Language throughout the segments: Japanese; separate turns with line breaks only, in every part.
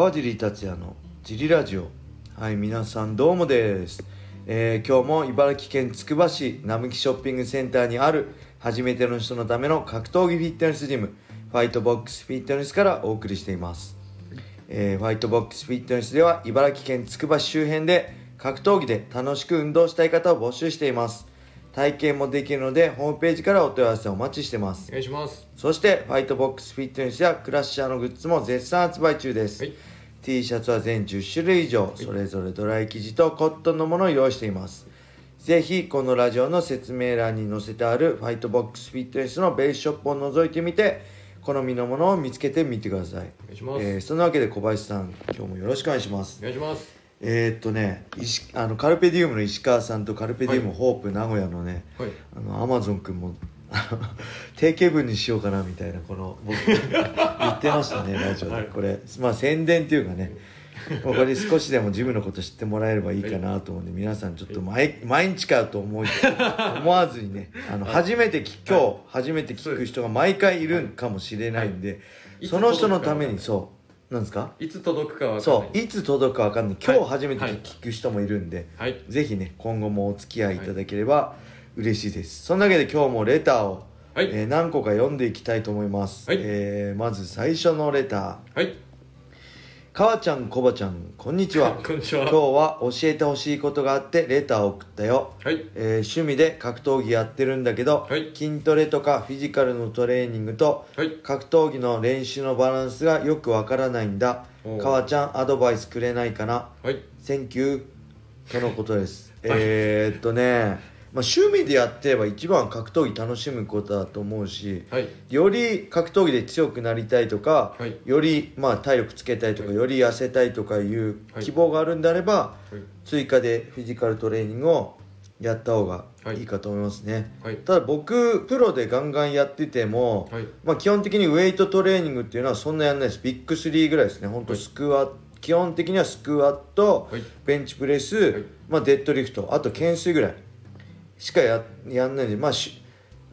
川尻達也のジリラジオ。はい皆さんどうもです、えー今日も茨城県つくば市並木ショッピングセンターにある初めての人のための格闘技フィットネスジムファイトボックスフィットネスからお送りしています、えーファイトボックスフィットネスでは茨城県つくば市周辺で格闘技で楽しく運動したい方を募集しています。体験もできるのでホームページからお問い合わせをお待ちしてます。
お願いします。
そしてファイトボックスフィットネスやクラッシャーのグッズも絶賛発売中です、
はい
T シャツは全10種類以上それぞれドライ生地とコットンのものを用意しています。ぜひこのラジオの説明欄に載せてあるファイトボックスフィットネスのベースショップを覗いてみて好みのものを見つけてみてください。
お願いします。
えーそんなわけで小林さん今日もよろしくお願いします。
お願いします。
えー、っとね石あのカルペディウムの石川さんとカルペディウムホープ名古屋のね、
はい。
あのアマゾン君も 定型文にしようかなみたいなこの僕言ってましたね ラジオで、
はい
これまあ宣伝っていうかねもうこれ少しでもジムのこと知ってもらえればいいかなと思うんで皆さんちょっと毎毎日かと思い思わずにね あの初めて聞今日初めて聞く人が毎回いるかもしれないんで、
い
その人のためにそう。なんですか？
いつ届くかは分かんない。
そう。いつ届くか分かんない。今
はい
日初めて
はい。
聞く人もいるんで、
はい。
ぜひね今後もお付き合いいただければ嬉しいです、そんなわけで今日もレターを、
はい。
えー何個か読んでいきたいと思います、
はい。
えーまず最初のレター。
はい。
かわちゃんこばちゃんこんにちは。
こんにちは。
今日は教えてほしいことがあってレターを送ったよ、
はい。
えー趣味で格闘技やってるんだけど、
はい。
筋トレとかフィジカルのトレーニングと
はい。
格闘技の練習のバランスがよくわからないんだ。かわちゃんアドバイスくれないかな。
はい。
Thank you とのことです。
はい。
えーっとね、まあ、趣味でやってれば一番は格闘技楽しむことだと思うし、
はい。
より格闘技で強くなりたいとか、
はい。
よりまあ体力つけたいとか、
はい
より痩せたいとかいう
はい。
希望があるんであれば、
はい。
追加でフィジカルトレーニングをやった方がいいかと思いますね。
はい。
ただ僕プロでガンガンやってても、
はい。
まあ、基本的にウェイトトレーニングっていうのはそんなやんないです。ビッグ3ぐらいですね。本当
はい。
スクワ、基本的にはスクワット、
はい。
ベンチプレス、
い。
まあ、デッドリフトあと懸垂ぐらいしかややんないんで、まあ、し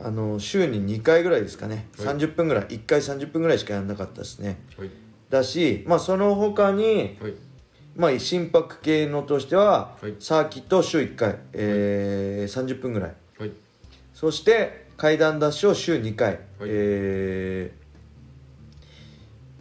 あの週に2回ぐらいですかね、
はい。
30分ぐらい。1回30分ぐらいしかやんなかったですね。
はい。
だし、まあ、その他に、
はい。
まあ、心拍系のとしては、
はい。
サーキットを週1回、えー30分ぐらい。
はい。
そして階段ダッシュを週2回、
はい。
えー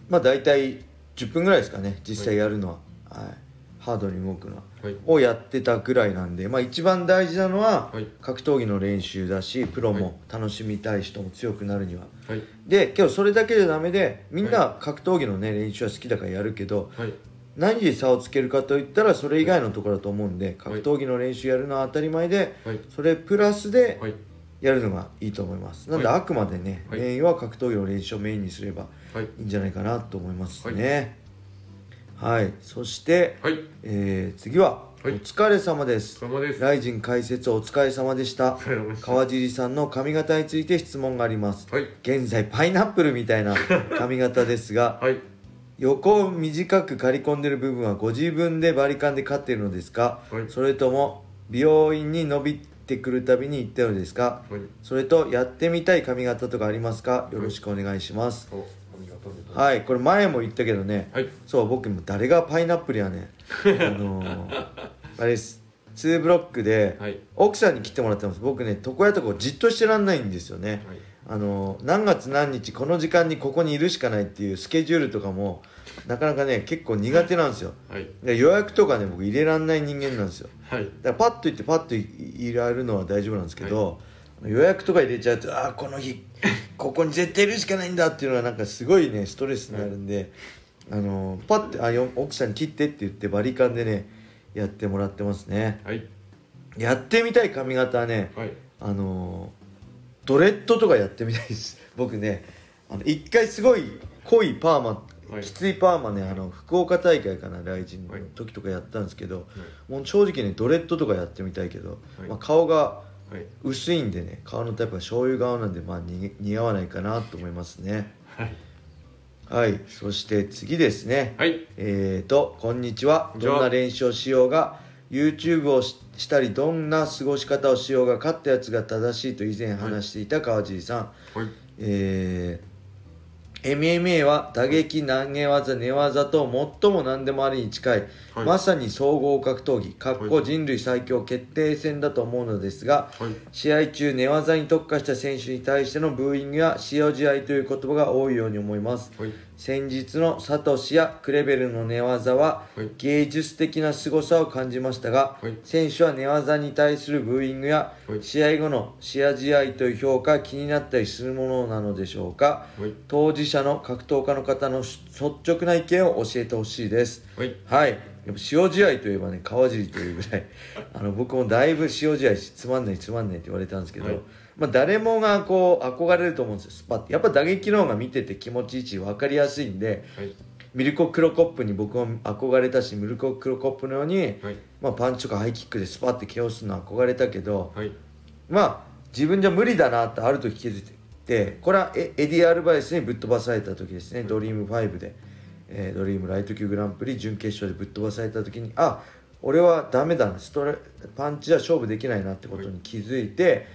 まあ大体10分ぐらいですかね。実際やるのは、はいハードに動くの。は、
はい。
をやってたぐらいなんで、まあ、一番大事なのは、
はい。
格闘技の練習だしプロ
はい。
も楽しみたい人も強くなるには、
はい。
で今日それだけじゃダメでみんな格闘技のね練習は好きだからやるけど
はい。
何で差をつけるかといったらそれ以外のところだと思うんで格闘技の練習やるのは当たり前で、
はい。
それプラスで
はい。
やるのがいいと思います。なんで
はい。
あくまでね、
はい。
メインは格闘技の練習をメインにすれば
はい。
いいんじゃないかなと思いますねはい、そして、
はい。
えー次は、
はい。
お疲れ様です。
様です。
ライジン解説お疲れ様でした。
お疲れ様でした。
川尻さんの髪型について質問があります。
はい。
現在パイナップルみたいな 髪型ですが
はい。
横を短く刈り込んでる部分はご自分でバリカンでカっているのですか、
はい。
それとも美容院に伸びてくるたびに行ってるのですか？
はい。
それとやってみたい髪型とかありますか？よろしくお願いします、はいこれ前も言ったけどね、
はい。
そう僕も誰がパイナップルやねん。あのー、あれです。2ブロックで
はい。
奥さんに切ってもらってます。僕ね床屋とかじっとしてらんないんですよね、
はい。
あの何月何日この時間にここにいるしかないっていうスケジュールとかもなかなかね結構苦手なんですよ。
はい。
で予約とかね僕入れらんない人間なんですよ。
はい。
だからパッと行ってパッと入れられるのは大丈夫なんですけど、予約とか入れちゃうとああこの日ここに絶対いるしかないんだっていうのはなんかすごいねストレスになるんで、あのパッてあよ奥さんに切ってって言ってバリカンでねやってもらってますね。
はい。
やってみたい髪型はね
はい。
あのドレッドとかやってみたいです。僕ねあの一回すごい濃いパーマ、
はい。
きついパーマねあの福岡大会かなライジンの時とかやったんですけど、もう正直ねドレッドとかやってみたいけど、
はい。
まあ、顔が
はい。
薄いんでね顔のタイプが醤油顔なんでまあに似合わないかなと思いますね。
はい。
はい。そして次ですね。
はい。
えーと
こんにちは。
どんな練習をしようが YouTube をししたりどんな過ごし方をしようが勝ったやつが正しいと以前話していた川尻さん、
はい。
えー MMA は打撃投げ技寝技と最も何でもありに近い、
はい。
まさに総合格闘技かっこ
はい
人類最強決定戦だと思うのですが、
はい。
試合中寝技に特化した選手に対してのブーイングや塩試合という言葉が多いように思います。
はい
先日のサトシやクレベルの寝技は
はい。
芸術的な凄さを感じましたが、
はい。
選手は寝技に対するブーイングや
はい。
試合後の試合試合という評価が気になったりするものなのでしょうか。
はい。
当事者の格闘家の方の率直な意見を教えてほしいです。
はい。
はい。やっぱ塩試合といえばね川尻というぐらい。あの僕もだいぶ塩試合しつまんないつまんないって言われたんですけど、
はい
まあ、誰もがこう憧れると思うんですよ。スパッて。やっぱ打撃の方が見てて気持ちいいし分かりやすいんで
はい。
ミルコ・クロコップに僕も憧れたしミルコ・クロコップのように、
はい。
まあ、パンチとかハイキックでスパッて KO するの憧れたけど
はい。
まあ自分じゃ無理だなってある時気づいてこれはエエディ・アルバイスにぶっ飛ばされた時ですね、ドリーム5で、えードリームライト級グランプリ準決勝でぶっ飛ばされた時にあ俺はダメだな。ストレパンチじゃ勝負できないなってことに気づいて、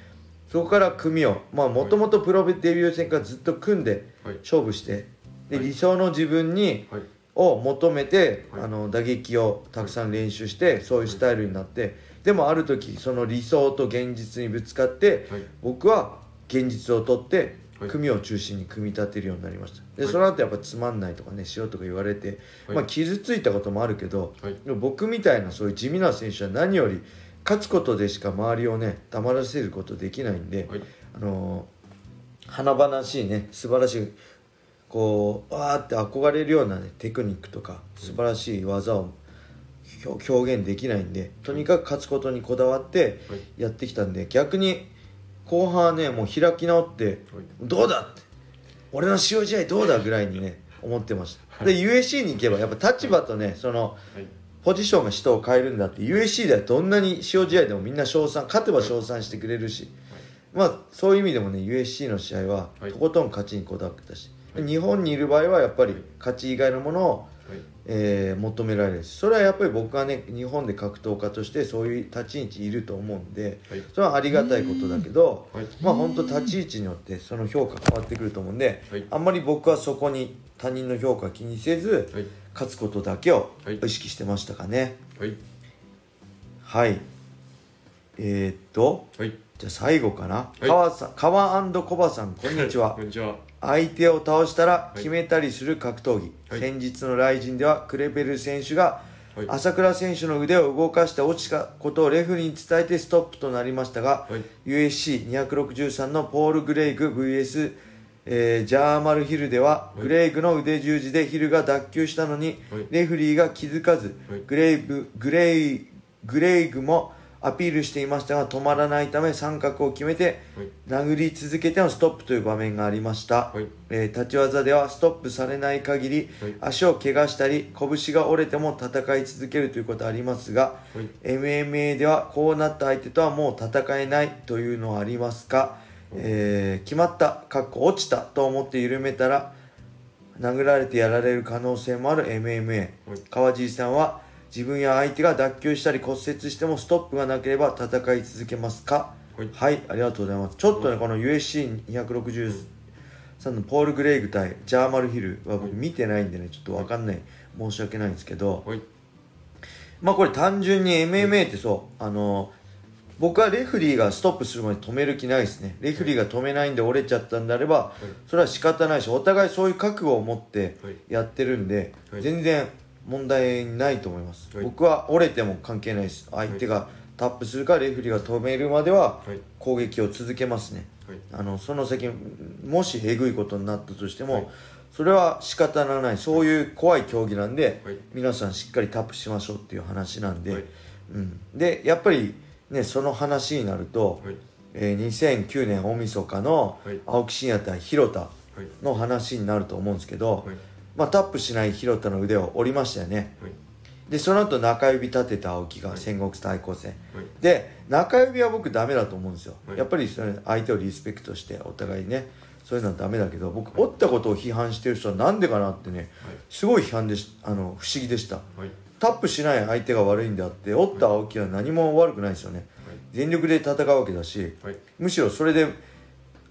そこから組をまあもともとプロデビュー戦からずっと組んで
はい。
勝負して。で
はい。
理想の自分に
はい。
を求めて、
はい。
あの打撃をたくさん練習してそういうスタイルになって。でもある時その理想と現実にぶつかって、
はい。
僕は現実を取って
はい。
組を中心に組み立てるようになりました。で
はい。
その後やっぱつまんないとかねしようとか言われて、
はい。
まあ、傷ついたこともあるけど、僕みたいなそういう地味な選手は何より勝つことでしか周りをね黙らせることできないんで、
はい。
あのー華々しいね素晴らしいこうわーって憧れるようなねテクニックとか素晴らしい技を表表現できないんでとにかく勝つことにこだわって
はい。
やってきたんで逆に後半はねもう開き直って
はい。
どうだって俺の塩試合どうだぐらいにね思ってました。で USC に行けばやっぱ立場とねその
はい
ポジションが人を変えるんだって USC ではどんなに塩試合でもみんな称賛勝てば称賛してくれるしまあそういう意味でもね USC の試合は
はい。
とことん勝ちにこだわってたし、日本にいる場合はやっぱり勝ち以外のものを、
はい。
えー求められるしそれはやっぱり僕はね日本で格闘家としてそういう立ち位置いると思うんで
はい。
それはありがたいことだけど、
はい。
まあ本当立ち位置によってその評価変わってくると思うんで、
はい。
あんまり僕はそこに他人の評価気にせず、
はい
勝つことだけを
はい。
意識してましたかね。
はい。
はい。えー、っと
はい。
じゃあ最後かな、
はい。
川さん川コバさんこんにちは。
こんにちは。
相手を倒したら
い。
決めたりする格闘技、
はい。
先日のライジンではクレベル選手が
はい。
朝倉選手の腕を動かして落ちたことをレフェリーに伝えてストップとなりましたが、
はい。
USC263 のポール・グレイグ VS、えージャーマル・ヒルでは、
い。
グレイグの腕十字でヒルが脱臼したのに、
はい。
レフェリーが気づかず、
はい。
グレイブグレイグレイグもアピールしていましたが止まらないため三角を決めて
はい。
殴り続けてのストップという場面がありました、
はい。
えー立ち技ではストップされない限り、
はい。
足を怪我したり拳が折れても戦い続けるということはありますが、
はい。
MMA ではこうなった相手とはもう戦えないというのはありますか、えー決まったかっこ落ちたと思って緩めたら殴られてやられる可能性もある MMA、
はい。
川尻さんは自分や相手が脱臼したり骨折してもストップがなければ戦い続けますか？
はい。
ありがとうございます。ちょっとねこの USC263 のポール・グレイグ対ジャーマル・ヒルは僕見てないんでねちょっと分かんない。申し訳ないんですけど、
はい。
まあこれ単純に MMA ってそうあの僕はレフリーがストップするまで止める気ないですね。レフリーが止めないんで折れちゃったんであればそれは仕方ないしお互いそういう覚悟を持って
はい。
やってるんで
はい。
全然問題ないと思います。
はい。
僕は折れても関係ないです。相手がタップするかレフリーが止めるまでは
はい。
攻撃を続けますね。
はい。
あのその先もしえぐいことになったとしても、
はい。
それは仕方がない。そういう怖い競技なんで、
はい。
皆さんしっかりタップしましょうっていう話なんで、
はい。
うん、でやっぱりねその話になると、
はい。
えー2009年大晦日の
はい。
青木真也対広田
はい。
の話になると思うんですけど、
はい。
まあ、タップしない広田の腕を折りましたよね。
はい。
でその後中指立てた青木が戦国対抗戦、
はい。
で中指は僕ダメだと思うんですよ、
はい。
やっぱりそれ相手をリスペクトしてお互いねそういうのはダメだけど僕折ったことを批判してる人はなんでかなってねすごい批判でしあの不思議でした。
はい
タップしない相手が悪いんであって折った青木は何も悪くないですよね。全力で戦うわけだし
はい。
むしろそれで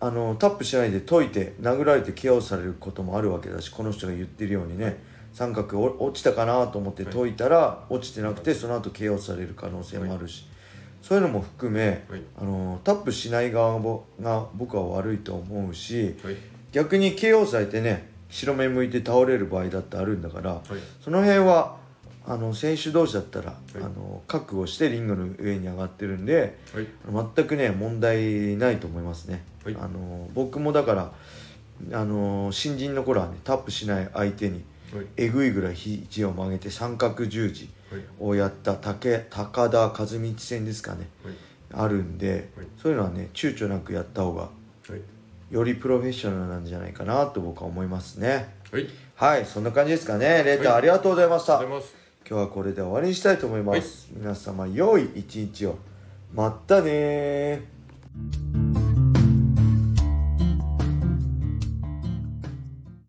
あのタップしないで解いて殴られて KO されることもあるわけだしこの人が言ってるようにね。三角お落ちたかなと思って解いたら落ちてなくてその後 KO される可能性もあるし、そういうのも含め、
はい。
あのタップしない側もが僕は悪いと思うし
はい。
逆に KO されてね白目向いて倒れる場合だってあるんだから、
はい。
その辺はあの選手同士だったら、
い。
あの覚悟してリングの上に上がってるんで
はい。
全くね問題ないと思いますね、
はい。
あの僕もだからあの新人の頃はねタップしない相手に
はい。
えぐいぐらい肘を曲げて三角十字
はい。
をやった竹高田和道戦ですかね。
はい。
あるんで、
はい。
そういうのはね躊躇なくやった方が
はい。
よりプロフェッショナルなんじゃないかなと僕は思いますね。
はい。
はいそんな感じですかね。レーター
はい。
ありがとうございました、今日はこれで終わりにしたいと思います、皆様良い一日を。またねー